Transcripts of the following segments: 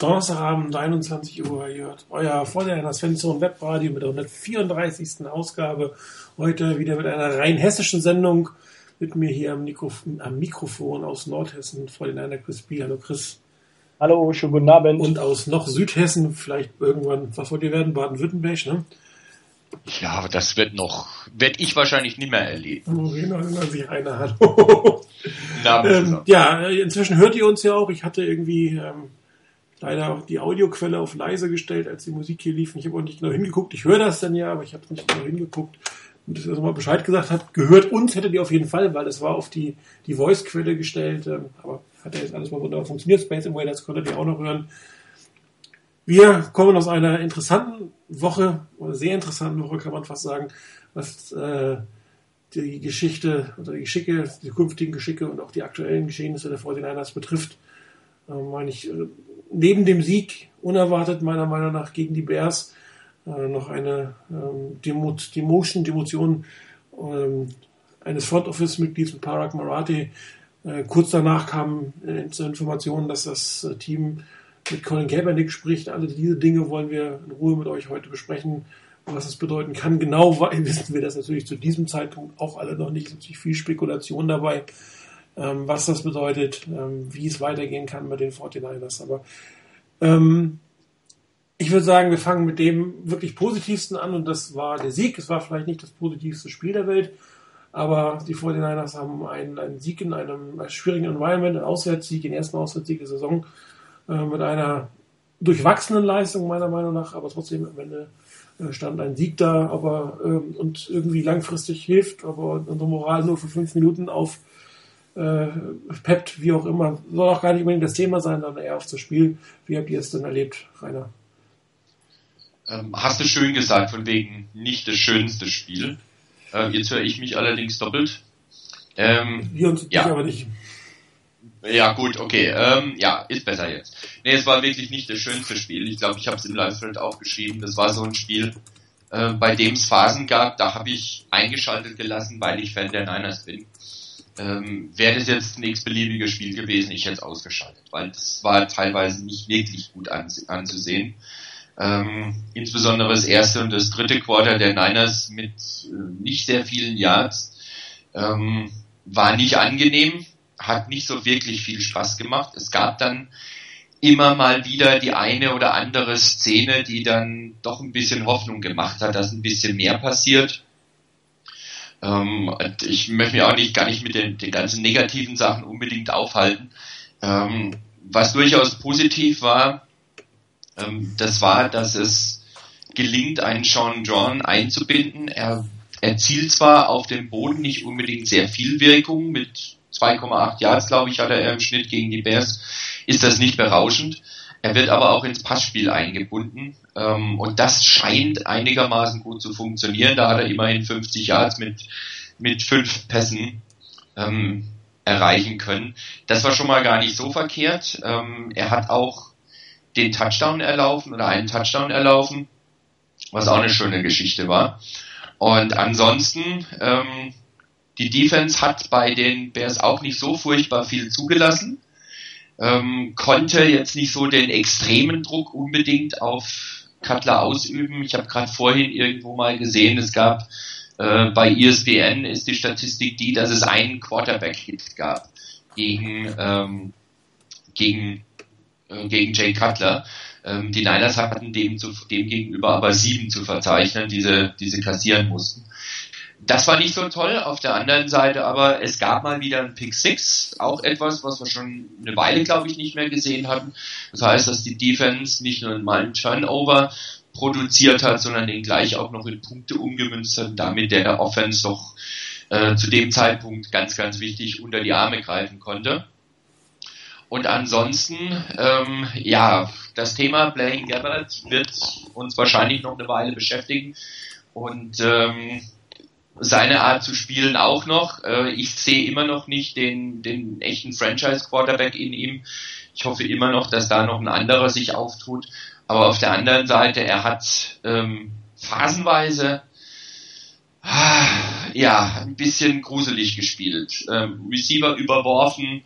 Donnerstagabend, 21 Uhr, ihr hört euer Vorderner Svensson Webradio mit der 134. Ausgabe. Heute wieder mit einer rein hessischen Sendung. Mit mir hier am, Mikrof am Mikrofon aus Nordhessen, Vorderner Chris B. Hallo Chris. Hallo, schönen guten Abend. Und aus noch Südhessen, vielleicht irgendwann, was wollt ihr werden? Baden-Württemberg, ne? Ja, aber das wird noch, werde ich wahrscheinlich nicht mehr erleben. Oh, genau, sich einer, hallo. ähm, ja, inzwischen hört ihr uns ja auch. Ich hatte irgendwie ähm, leider die Audioquelle auf leise gestellt, als die Musik hier lief. Ich habe auch nicht genau hingeguckt. Ich höre das dann ja, aber ich habe nicht genau hingeguckt. Und dass er mal Bescheid gesagt hat, gehört uns hättet ihr auf jeden Fall, weil es war auf die, die Voice-Quelle gestellt. Ähm, aber hat ja jetzt alles mal wunderbar funktioniert. Space Invaders konntet ihr auch noch hören. Wir kommen aus einer interessanten Woche, oder sehr interessanten Woche, kann man fast sagen, was äh, die Geschichte oder die Geschicke, die künftigen Geschicke und auch die aktuellen Geschehnisse der 49ers betrifft. Äh, meine ich, äh, neben dem Sieg, unerwartet meiner Meinung nach gegen die Bears, äh, noch eine ähm, Demot Demotion, Demotion ähm, eines Front Office-Mitglieds mit Parag Marathi. Äh, kurz danach kam äh, zur Information, dass das äh, Team mit Colin Kaepernick spricht. Alle diese Dinge wollen wir in Ruhe mit euch heute besprechen, was es bedeuten kann. Genau wissen wir das natürlich zu diesem Zeitpunkt auch alle noch nicht. Es ist viel Spekulation dabei, ähm, was das bedeutet, ähm, wie es weitergehen kann mit den 49ers. Aber ähm, ich würde sagen, wir fangen mit dem wirklich positivsten an und das war der Sieg. Es war vielleicht nicht das positivste Spiel der Welt, aber die 49ers haben einen, einen Sieg in einem schwierigen Environment, einen Auswärtssieg, den ersten Auswärtssieg der Saison äh, mit einer durchwachsenen Leistung meiner Meinung nach, aber trotzdem am Ende äh, stand ein Sieg da, aber ähm, und irgendwie langfristig hilft, aber unsere Moral nur für fünf Minuten auf äh, peppt, wie auch immer. Soll auch gar nicht unbedingt das Thema sein, sondern eher auf das Spiel. Wie habt ihr es denn erlebt, Rainer? Ähm, hast du schön gesagt, von wegen nicht das schönste Spiel. Ähm, jetzt höre ich mich allerdings doppelt. Ähm, Wir uns ja. aber nicht. Ja, gut, okay. Ähm, ja, ist besser jetzt. Nee, es war wirklich nicht das schönste Spiel. Ich glaube, ich habe es im Live-Thread auch geschrieben. Das war so ein Spiel, äh, bei dem es Phasen gab, da habe ich eingeschaltet gelassen, weil ich Fan der Niners bin. Ähm, Wäre das jetzt ein x-beliebiges Spiel gewesen, ich hätte es ausgeschaltet, weil das war teilweise nicht wirklich gut anzusehen. Ähm, insbesondere das erste und das dritte Quarter der Niners mit äh, nicht sehr vielen Yards ähm, war nicht angenehm hat nicht so wirklich viel Spaß gemacht. Es gab dann immer mal wieder die eine oder andere Szene, die dann doch ein bisschen Hoffnung gemacht hat, dass ein bisschen mehr passiert. Ähm, ich möchte mich auch nicht gar nicht mit den, den ganzen negativen Sachen unbedingt aufhalten. Ähm, was durchaus positiv war, ähm, das war, dass es gelingt, einen Sean John einzubinden. Er erzielt zwar auf dem Boden nicht unbedingt sehr viel Wirkung mit 2,8 Yards, glaube ich, hat er im Schnitt gegen die Bears, ist das nicht berauschend. Er wird aber auch ins Passspiel eingebunden ähm, und das scheint einigermaßen gut zu funktionieren. Da hat er immerhin 50 Yards mit, mit fünf Pässen ähm, erreichen können. Das war schon mal gar nicht so verkehrt. Ähm, er hat auch den Touchdown erlaufen oder einen Touchdown erlaufen, was auch eine schöne Geschichte war. Und ansonsten ähm, die Defense hat bei den Bears auch nicht so furchtbar viel zugelassen, ähm, konnte jetzt nicht so den extremen Druck unbedingt auf Cutler ausüben. Ich habe gerade vorhin irgendwo mal gesehen, es gab äh, bei ESPN ist die Statistik die, dass es einen Quarterback-Hit gab gegen ähm, gegen äh, gegen Jay Cutler. Ähm, die Niners hatten dem, zu, dem gegenüber aber sieben zu verzeichnen, diese, diese kassieren mussten. Das war nicht so toll. Auf der anderen Seite aber, es gab mal wieder ein Pick Six, auch etwas, was wir schon eine Weile, glaube ich, nicht mehr gesehen hatten. Das heißt, dass die Defense nicht nur mal einen Turnover produziert hat, sondern den gleich auch noch in Punkte umgemünzt hat, damit der Offense doch äh, zu dem Zeitpunkt ganz, ganz wichtig unter die Arme greifen konnte. Und ansonsten, ähm, ja, das Thema Blaine Gabbard wird uns wahrscheinlich noch eine Weile beschäftigen. Und ähm, seine Art zu spielen auch noch. Äh, ich sehe immer noch nicht den, den echten Franchise-Quarterback in ihm. Ich hoffe immer noch, dass da noch ein anderer sich auftut. Aber auf der anderen Seite, er hat ähm, phasenweise ah, ja ein bisschen gruselig gespielt. Ähm, Receiver überworfen,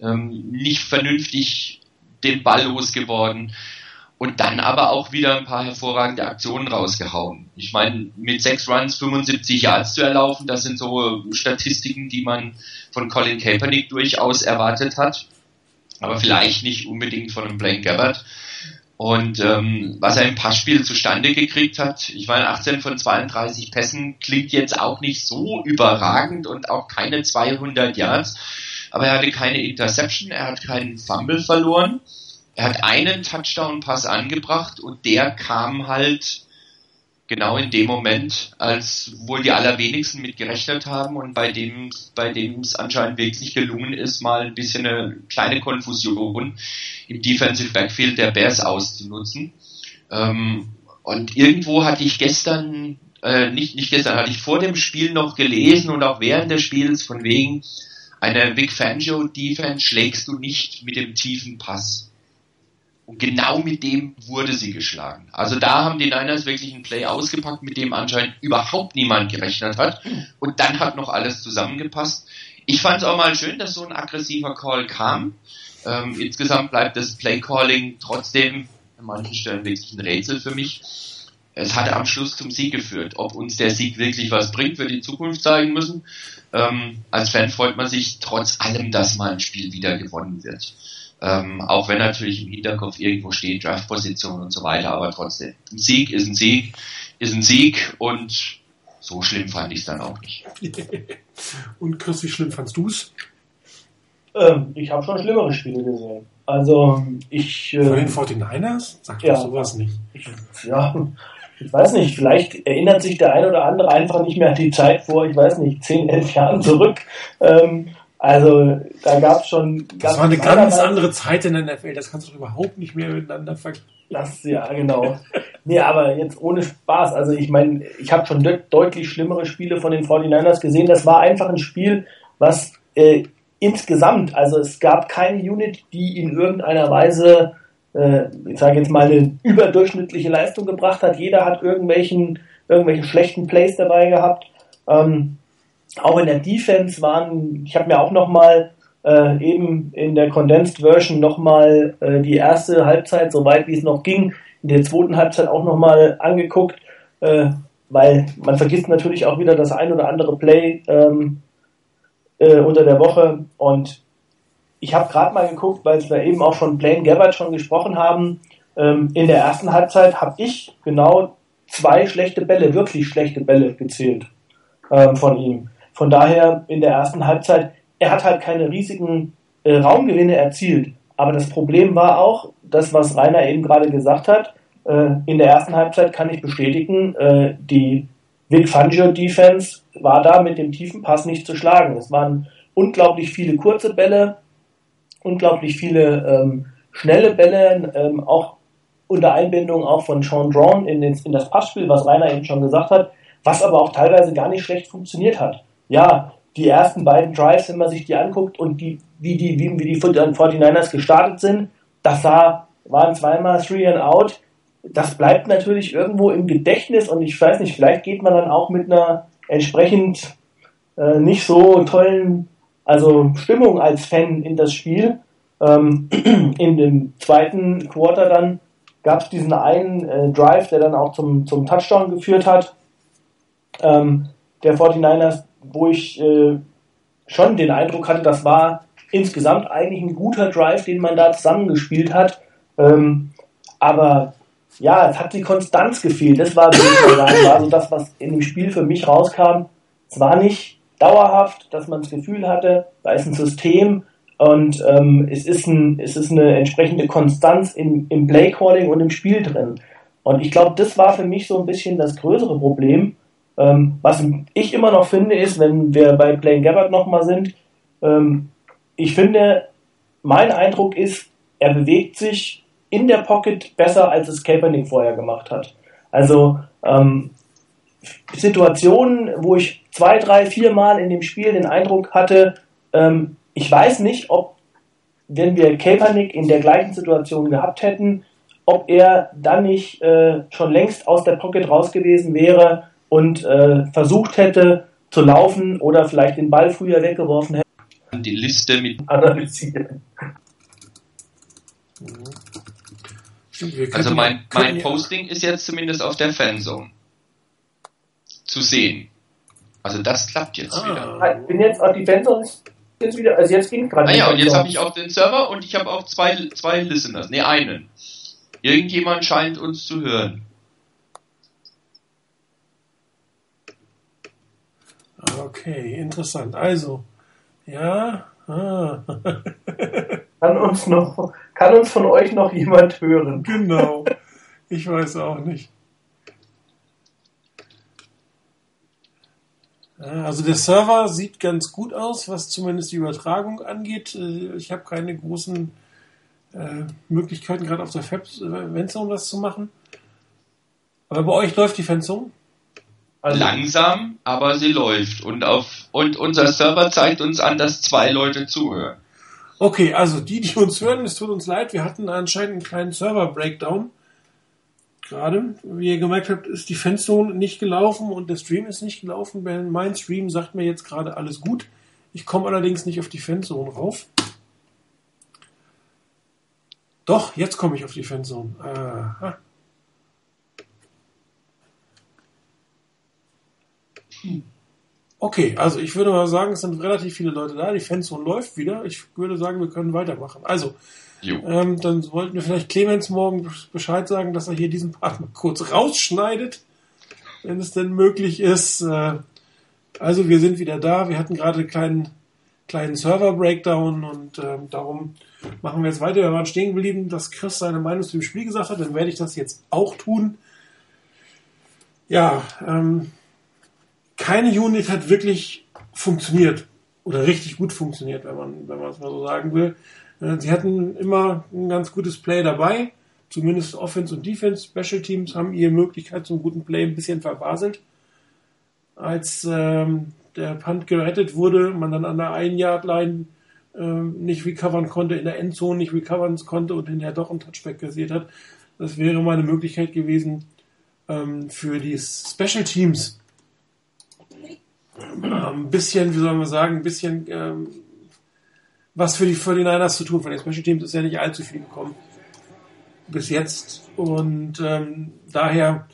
ähm, nicht vernünftig den Ball losgeworden und dann aber auch wieder ein paar hervorragende Aktionen rausgehauen. Ich meine, mit sechs Runs 75 Yards zu erlaufen, das sind so Statistiken, die man von Colin Kaepernick durchaus erwartet hat, aber vielleicht nicht unbedingt von einem Blaine Gabbard. Und ähm, was er im Passspiel zustande gekriegt hat, ich meine, 18 von 32 Pässen klingt jetzt auch nicht so überragend und auch keine 200 Yards, aber er hatte keine Interception, er hat keinen Fumble verloren er hat einen Touchdown-Pass angebracht und der kam halt genau in dem Moment, als wohl die allerwenigsten mit gerechnet haben und bei dem, bei dem es anscheinend wirklich gelungen ist, mal ein bisschen eine kleine Konfusion im Defensive Backfield der Bears auszunutzen. Ähm, und irgendwo hatte ich gestern, äh, nicht, nicht gestern, hatte ich vor dem Spiel noch gelesen und auch während des Spiels von wegen, eine Vic Fangio Defense schlägst du nicht mit dem tiefen Pass. Und genau mit dem wurde sie geschlagen. Also da haben die Niners wirklich ein Play ausgepackt, mit dem anscheinend überhaupt niemand gerechnet hat. Und dann hat noch alles zusammengepasst. Ich fand es auch mal schön, dass so ein aggressiver Call kam. Ähm, insgesamt bleibt das Play-Calling trotzdem an manchen Stellen wirklich ein Rätsel für mich. Es hat am Schluss zum Sieg geführt. Ob uns der Sieg wirklich was bringt, wird die Zukunft zeigen müssen. Ähm, als Fan freut man sich trotz allem, dass mal ein Spiel wieder gewonnen wird. Ähm, auch wenn natürlich im Hinterkopf irgendwo steht, Draftposition und so weiter, aber trotzdem. Ein Sieg ist ein Sieg, ist ein Sieg und so schlimm fand ich es dann auch nicht. und Chris, wie schlimm fandst du es? Ähm, ich habe schon schlimmere Spiele gesehen. Also ich. Äh, Von den 49ers? Sag ja, sowas nicht. Ich, ja, ich weiß nicht, vielleicht erinnert sich der ein oder andere einfach nicht mehr an die Zeit vor, ich weiß nicht, 10, 11 Jahren zurück. Ähm, also da gab es schon. Das war eine ganz andere Zeit in der NFL. Das kannst du überhaupt nicht mehr miteinander vergleichen. Das ja genau. nee, aber jetzt ohne Spaß. Also ich meine, ich habe schon de deutlich schlimmere Spiele von den 49ers gesehen. Das war einfach ein Spiel, was äh, insgesamt, also es gab keine Unit, die in irgendeiner Weise, äh, ich sage jetzt mal, eine überdurchschnittliche Leistung gebracht hat. Jeder hat irgendwelchen irgendwelche schlechten Plays dabei gehabt. Ähm, auch in der Defense waren, ich habe mir auch nochmal äh, eben in der Condensed Version nochmal äh, die erste Halbzeit, soweit wie es noch ging, in der zweiten Halbzeit auch nochmal angeguckt, äh, weil man vergisst natürlich auch wieder das ein oder andere Play ähm, äh, unter der Woche und ich habe gerade mal geguckt, weil wir eben auch von Blaine Gabbard schon gesprochen haben. Ähm, in der ersten Halbzeit habe ich genau zwei schlechte Bälle, wirklich schlechte Bälle gezählt ähm, von ihm. Von daher in der ersten Halbzeit, er hat halt keine riesigen äh, Raumgewinne erzielt. Aber das Problem war auch, das, was Rainer eben gerade gesagt hat, äh, in der ersten Halbzeit kann ich bestätigen, äh, die Vic Fangio Defense war da mit dem tiefen Pass nicht zu schlagen. Es waren unglaublich viele kurze Bälle, unglaublich viele ähm, schnelle Bälle, ähm, auch unter Einbindung auch von Sean Drawn in, in das Passspiel, was Rainer eben schon gesagt hat, was aber auch teilweise gar nicht schlecht funktioniert hat ja, die ersten beiden Drives, wenn man sich die anguckt und die, wie die, wie, wie die 49ers gestartet sind, das sah, waren zweimal Three and Out. Das bleibt natürlich irgendwo im Gedächtnis und ich weiß nicht, vielleicht geht man dann auch mit einer entsprechend äh, nicht so tollen, also Stimmung als Fan in das Spiel. Ähm, in dem zweiten Quarter dann gab es diesen einen äh, Drive, der dann auch zum, zum Touchdown geführt hat. Ähm, der 49ers, wo ich äh, schon den Eindruck hatte, das war insgesamt eigentlich ein guter Drive, den man da zusammengespielt hat. Ähm, aber ja, es hat die Konstanz gefehlt. Das war, war so das, was in dem Spiel für mich rauskam. Es war nicht dauerhaft, dass man das Gefühl hatte, da ist ein System und ähm, es, ist ein, es ist eine entsprechende Konstanz im, im Playcalling und im Spiel drin. Und ich glaube, das war für mich so ein bisschen das größere Problem. Ähm, was ich immer noch finde, ist, wenn wir bei Blaine Gabbard nochmal sind, ähm, ich finde, mein Eindruck ist, er bewegt sich in der Pocket besser, als es Kaepernick vorher gemacht hat. Also ähm, Situationen, wo ich zwei, drei, vier Mal in dem Spiel den Eindruck hatte, ähm, ich weiß nicht, ob, wenn wir Kaepernick in der gleichen Situation gehabt hätten, ob er dann nicht äh, schon längst aus der Pocket raus gewesen wäre und äh, versucht hätte zu laufen oder vielleicht den Ball früher weggeworfen hätte. Die Liste mit analysieren. Also mein, mein Posting ist jetzt zumindest auf der Fanzone zu sehen. Also das klappt jetzt ah. wieder. Ich bin jetzt auf die Fanzone jetzt wieder, also jetzt ging gerade. Ah ja, und jetzt habe ich auch den Server und ich habe auch zwei, zwei Listeners, ne einen. Irgendjemand scheint uns zu hören. Okay, interessant. Also, ja. Ah. kann uns noch, kann uns von euch noch jemand hören? Genau. Ich weiß auch nicht. Also der Server sieht ganz gut aus, was zumindest die Übertragung angeht. Äh, ich habe keine großen äh, Möglichkeiten, gerade auf der Fanzone was zu machen. Aber bei euch läuft die Fanzone? Also Langsam, aber sie läuft. Und, auf, und unser Server zeigt uns an, dass zwei Leute zuhören. Okay, also die, die uns hören, es tut uns leid, wir hatten anscheinend einen kleinen Server-Breakdown. Gerade, wie ihr gemerkt habt, ist die Fanzone nicht gelaufen und der Stream ist nicht gelaufen. Mein Stream sagt mir jetzt gerade alles gut. Ich komme allerdings nicht auf die Fanzone rauf. Doch, jetzt komme ich auf die Fanzone. Aha. Okay, also ich würde mal sagen, es sind relativ viele Leute da. Die Fanzone läuft wieder. Ich würde sagen, wir können weitermachen. Also, ähm, dann wollten wir vielleicht Clemens morgen Bescheid sagen, dass er hier diesen Part mal kurz rausschneidet, wenn es denn möglich ist. Äh, also, wir sind wieder da. Wir hatten gerade einen kleinen, kleinen Server-Breakdown und ähm, darum machen wir jetzt weiter. Wir waren stehen geblieben, dass Chris seine Meinung zu dem Spiel gesagt hat. Dann werde ich das jetzt auch tun. Ja, ähm, keine Unit hat wirklich funktioniert oder richtig gut funktioniert, wenn man, wenn man es mal so sagen will. Äh, sie hatten immer ein ganz gutes Play dabei, zumindest Offense und Defense. Special Teams haben ihre Möglichkeit zum guten Play ein bisschen verbaselt. Als ähm, der Punt gerettet wurde, man dann an der Ein-Yard-Line äh, nicht recovern konnte, in der Endzone nicht recovern konnte und hinterher doch ein Touchback kassiert hat. Das wäre mal eine Möglichkeit gewesen ähm, für die Special Teams ein bisschen, wie soll man sagen, ein bisschen ähm, was für die 49ers zu tun. Von den Special Teams ist ja nicht allzu viel gekommen bis jetzt. Und ähm, daher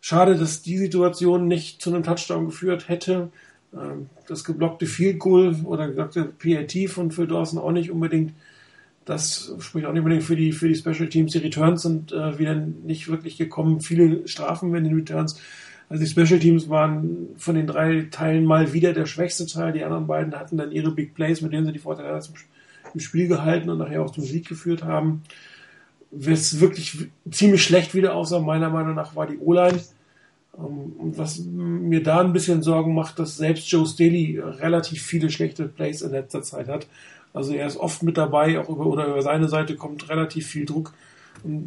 schade, dass die Situation nicht zu einem Touchdown geführt hätte. Ähm, das geblockte Field Goal oder geblockte PAT von Phil Dawson auch nicht unbedingt. Das spricht auch nicht unbedingt für die, für die Special Teams. Die Returns sind äh, wieder nicht wirklich gekommen. Viele Strafen in den Returns. Also die Special Teams waren von den drei Teilen mal wieder der schwächste Teil. Die anderen beiden hatten dann ihre Big Plays, mit denen sie die Vorteile im Spiel gehalten und nachher auch zum Sieg geführt haben. Was wirklich ziemlich schlecht wieder aussah, meiner Meinung nach, war die O-Line. Ähm, und was mir da ein bisschen Sorgen macht, dass selbst Joe Staley relativ viele schlechte Plays in letzter Zeit hat. Also er ist oft mit dabei, auch über, oder über seine Seite kommt relativ viel Druck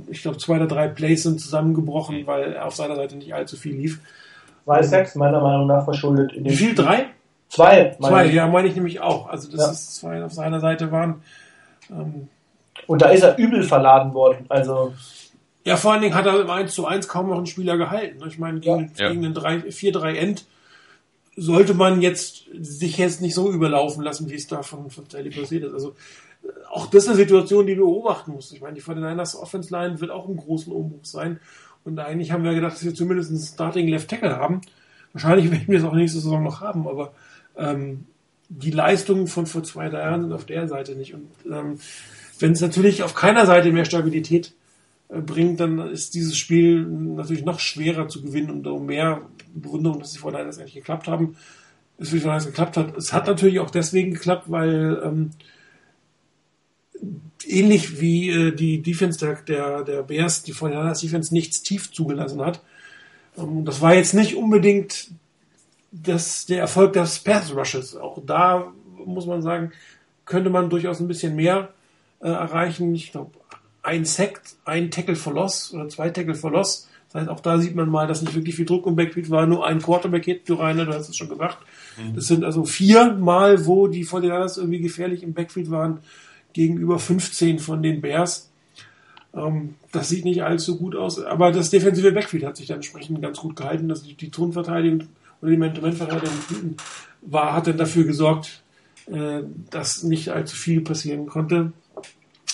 ich glaube, zwei oder drei Plays sind zusammengebrochen, weil auf seiner Seite nicht allzu viel lief. Zwei Sacks meiner Meinung nach verschuldet. Wie viel? Drei? Zwei. Zwei, ja, meine ich nämlich auch. Also, dass ja. es zwei auf seiner Seite waren. Ähm, und da ist er übel verladen worden. Also. Ja, vor allen Dingen hat er im 1 zu 1 kaum noch einen Spieler gehalten. Ich meine, gegen, ja. gegen den 4-3-End sollte man jetzt sich jetzt nicht so überlaufen lassen, wie es da von, von Teddy passiert ist. Also auch das ist eine Situation, die wir beobachten müssen. Ich meine, die 49ers Offense Line wird auch im großen Umbruch sein. Und eigentlich haben wir gedacht, dass wir zumindest einen Starting Left Tackle haben. Wahrscheinlich werden wir es auch nächste Saison noch haben, aber ähm, die Leistungen von vor zwei, drei Jahren sind auf der Seite nicht. Und ähm, wenn es natürlich auf keiner Seite mehr Stabilität äh, bringt, dann ist dieses Spiel natürlich noch schwerer zu gewinnen und um mehr Bewunderung, dass die 49ers eigentlich geklappt haben. Wie es geklappt hat. Es hat natürlich auch deswegen geklappt, weil ähm, ähnlich wie äh, die Defense der, der, der Bears, die von der Defense nichts tief zugelassen hat. Ähm, das war jetzt nicht unbedingt das, der Erfolg des Pass Rushes. Auch da muss man sagen, könnte man durchaus ein bisschen mehr äh, erreichen. Ich glaube, ein Sack, ein Tackle for Loss oder zwei Tackle for Loss. Das heißt, auch da sieht man mal, dass nicht wirklich viel Druck im Backfield war. Nur ein Quarterback hit du rein, du hast es schon gesagt. Mhm. Das sind also vier Mal, wo die 49 irgendwie gefährlich im Backfield waren gegenüber 15 von den Bears. Ähm, das sieht nicht allzu gut aus, aber das defensive Backfield hat sich dann entsprechend ganz gut gehalten. Also die, Tonverteidigung oder die Man-to-Man-Verteidigung war, hat dann dafür gesorgt, äh, dass nicht allzu viel passieren konnte.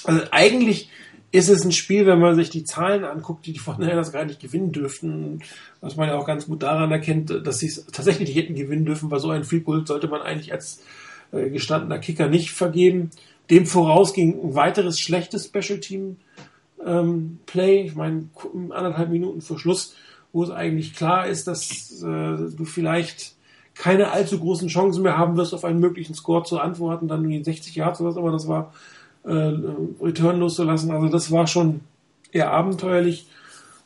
Also eigentlich ist es ein Spiel, wenn man sich die Zahlen anguckt, die die Fortinanders gar nicht gewinnen dürften, was man ja auch ganz gut daran erkennt, dass sie es tatsächlich hätten gewinnen dürfen, weil so ein Field sollte man eigentlich als äh, gestandener Kicker nicht vergeben. Dem voraus ging ein weiteres schlechtes Special Team ähm, Play. Ich meine, anderthalb Minuten vor Schluss, wo es eigentlich klar ist, dass äh, du vielleicht keine allzu großen Chancen mehr haben wirst, auf einen möglichen Score zu antworten, dann in 60 Yards oder was immer das war, äh, Return loszulassen. Also das war schon eher abenteuerlich.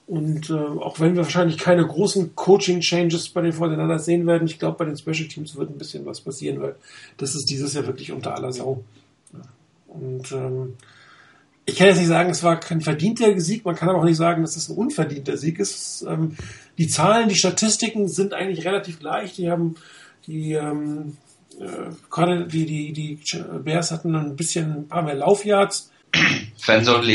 Und äh, auch wenn wir wahrscheinlich keine großen Coaching-Changes bei den Voneinander sehen werden, ich glaube, bei den Special Teams wird ein bisschen was passieren, weil das ist dieses Jahr wirklich unter aller Sau. Und ähm, ich kann jetzt nicht sagen, es war kein verdienter Sieg, man kann aber auch nicht sagen, dass es ein unverdienter Sieg ist. Ähm, die Zahlen, die Statistiken sind eigentlich relativ gleich. Die haben die ähm, äh, die, die, die Bears hatten ein bisschen ein paar mehr Laufyards. Fanzone